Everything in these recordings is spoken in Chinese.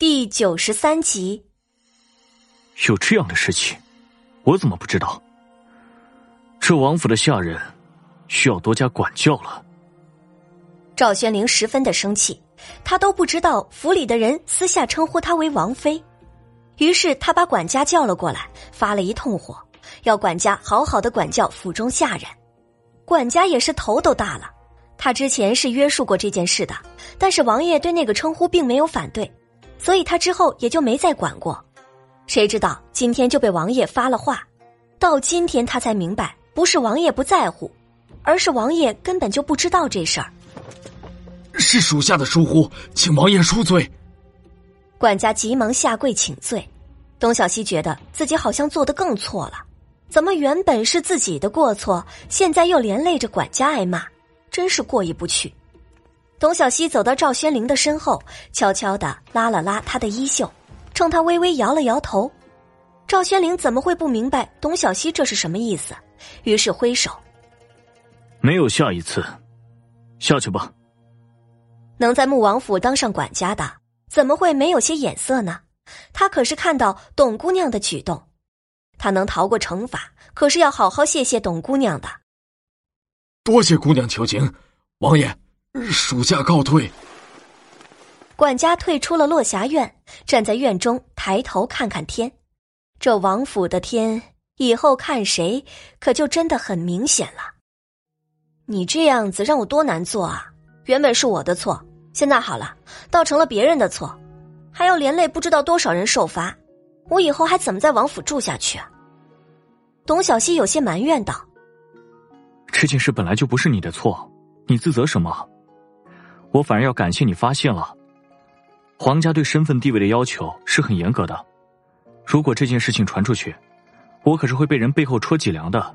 第九十三集，有这样的事情，我怎么不知道？这王府的下人需要多加管教了。赵玄灵十分的生气，他都不知道府里的人私下称呼他为王妃，于是他把管家叫了过来，发了一通火，要管家好好的管教府中下人。管家也是头都大了，他之前是约束过这件事的，但是王爷对那个称呼并没有反对。所以他之后也就没再管过，谁知道今天就被王爷发了话，到今天他才明白，不是王爷不在乎，而是王爷根本就不知道这事儿。是属下的疏忽，请王爷恕罪。管家急忙下跪请罪。董小西觉得自己好像做的更错了，怎么原本是自己的过错，现在又连累着管家挨骂，真是过意不去。董小希走到赵宣灵的身后，悄悄的拉了拉他的衣袖，冲他微微摇了摇头。赵宣灵怎么会不明白董小希这是什么意思？于是挥手：“没有下一次，下去吧。”能在穆王府当上管家的，怎么会没有些眼色呢？他可是看到董姑娘的举动，他能逃过惩罚，可是要好好谢谢董姑娘的。多谢姑娘求情，王爷。属下告退。管家退出了落霞院，站在院中抬头看看天。这王府的天，以后看谁可就真的很明显了。你这样子让我多难做啊！原本是我的错，现在好了，倒成了别人的错，还要连累不知道多少人受罚。我以后还怎么在王府住下去啊？董小希有些埋怨道：“这件事本来就不是你的错，你自责什么？”我反而要感谢你发现了，皇家对身份地位的要求是很严格的。如果这件事情传出去，我可是会被人背后戳脊梁的。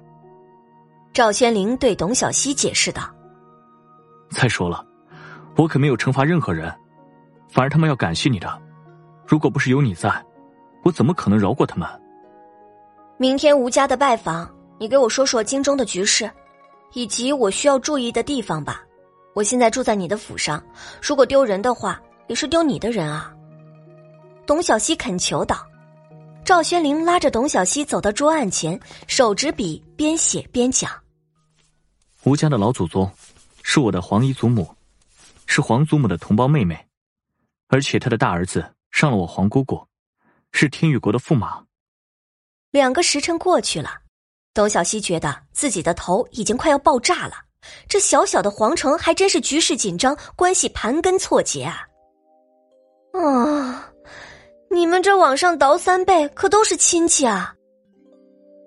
赵宣灵对董小希解释道：“再说了，我可没有惩罚任何人，反而他们要感谢你的。如果不是有你在，我怎么可能饶过他们？”明天吴家的拜访，你给我说说京中的局势，以及我需要注意的地方吧。我现在住在你的府上，如果丢人的话，也是丢你的人啊。”董小希恳求道。赵宣灵拉着董小希走到桌案前，手执笔边写边讲：“吴家的老祖宗是我的皇姨祖母，是皇祖母的同胞妹妹，而且她的大儿子上了我皇姑姑，是天宇国的驸马。”两个时辰过去了，董小希觉得自己的头已经快要爆炸了。这小小的皇城还真是局势紧张，关系盘根错节啊！啊，你们这往上倒三辈，可都是亲戚啊！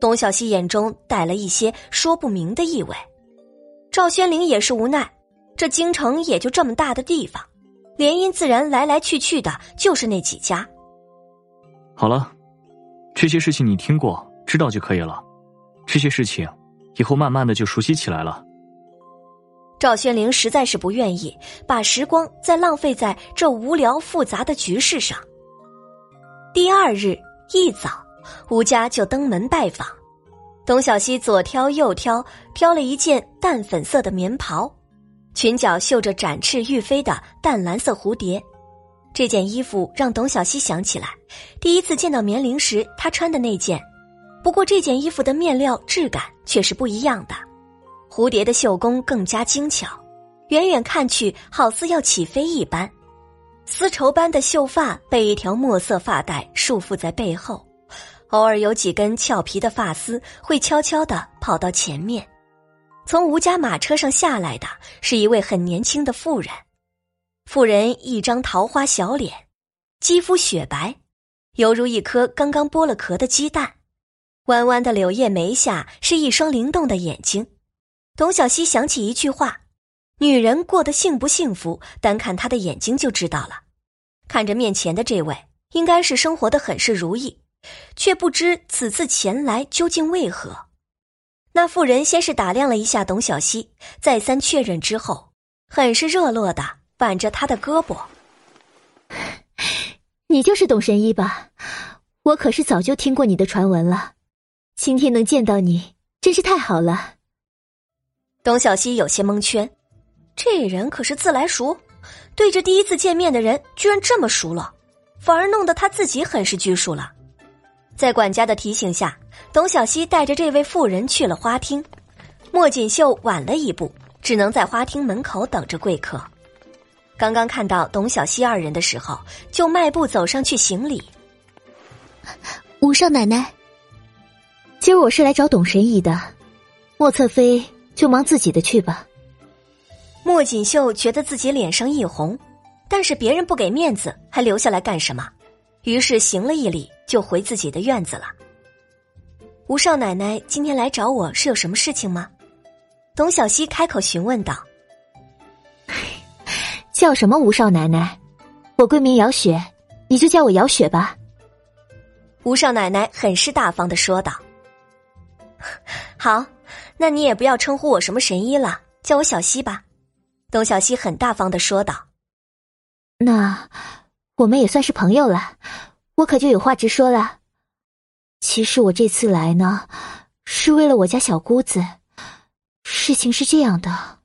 董小希眼中带了一些说不明的意味。赵宣灵也是无奈，这京城也就这么大的地方，联姻自然来来去去的就是那几家。好了，这些事情你听过、知道就可以了。这些事情以后慢慢的就熟悉起来了。赵宣灵实在是不愿意把时光再浪费在这无聊复杂的局势上。第二日一早，吴家就登门拜访。董小希左挑右挑，挑了一件淡粉色的棉袍，裙角绣着展翅欲飞的淡蓝色蝴蝶。这件衣服让董小希想起来第一次见到棉铃时她穿的那件，不过这件衣服的面料质感却是不一样的。蝴蝶的绣工更加精巧，远远看去好似要起飞一般。丝绸般的秀发被一条墨色发带束缚在背后，偶尔有几根俏皮的发丝会悄悄地跑到前面。从吴家马车上下来的是一位很年轻的妇人，妇人一张桃花小脸，肌肤雪白，犹如一颗刚刚剥了壳的鸡蛋。弯弯的柳叶眉下是一双灵动的眼睛。董小希想起一句话：“女人过得幸不幸福，单看她的眼睛就知道了。”看着面前的这位，应该是生活的很是如意，却不知此次前来究竟为何。那妇人先是打量了一下董小希，再三确认之后，很是热络的挽着他的胳膊：“你就是董神医吧？我可是早就听过你的传闻了，今天能见到你，真是太好了。”董小希有些蒙圈，这人可是自来熟，对着第一次见面的人居然这么熟了，反而弄得他自己很是拘束了。在管家的提醒下，董小希带着这位妇人去了花厅。莫锦绣晚了一步，只能在花厅门口等着贵客。刚刚看到董小希二人的时候，就迈步走上去行礼。吴少奶奶，今儿我是来找董神医的，莫侧妃就忙自己的去吧。莫锦绣觉得自己脸上一红，但是别人不给面子，还留下来干什么？于是行了一礼，就回自己的院子了。吴少奶奶今天来找我是有什么事情吗？董小希开口询问道。叫什么吴少奶奶？我闺名姚雪，你就叫我姚雪吧。吴少奶奶很是大方的说道：“ 好，那你也不要称呼我什么神医了，叫我小西吧。”董小西很大方的说道：“那我们也算是朋友了，我可就有话直说了。其实我这次来呢，是为了我家小姑子。事情是这样的，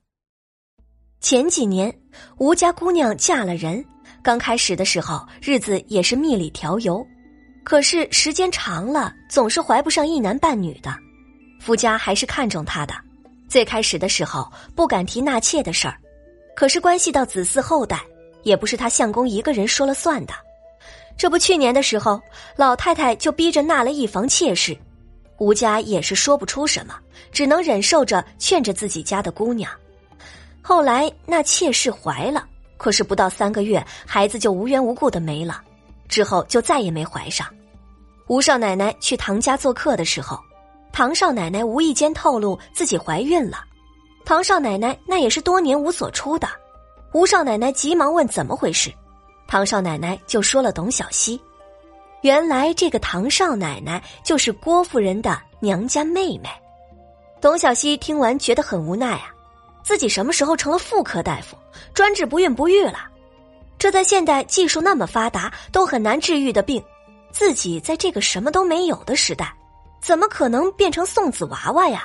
前几年。”吴家姑娘嫁了人，刚开始的时候日子也是蜜里调油，可是时间长了，总是怀不上一男半女的。夫家还是看重她的，最开始的时候不敢提纳妾的事儿，可是关系到子嗣后代，也不是他相公一个人说了算的。这不，去年的时候，老太太就逼着纳了一房妾室，吴家也是说不出什么，只能忍受着劝着自己家的姑娘。后来那妾室怀了，可是不到三个月，孩子就无缘无故的没了，之后就再也没怀上。吴少奶奶去唐家做客的时候，唐少奶奶无意间透露自己怀孕了。唐少奶奶那也是多年无所出的，吴少奶奶急忙问怎么回事，唐少奶奶就说了董小希。原来这个唐少奶奶就是郭夫人的娘家妹妹。董小希听完觉得很无奈啊。自己什么时候成了妇科大夫，专治不孕不育了？这在现代技术那么发达都很难治愈的病，自己在这个什么都没有的时代，怎么可能变成送子娃娃呀？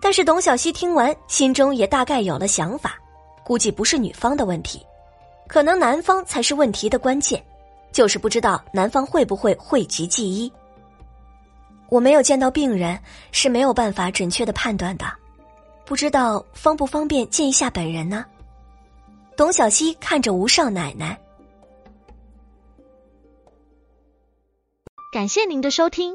但是董小希听完，心中也大概有了想法，估计不是女方的问题，可能男方才是问题的关键，就是不知道男方会不会讳疾忌医。我没有见到病人，是没有办法准确的判断的。不知道方不方便见一下本人呢？董小希看着吴少奶奶。感谢您的收听，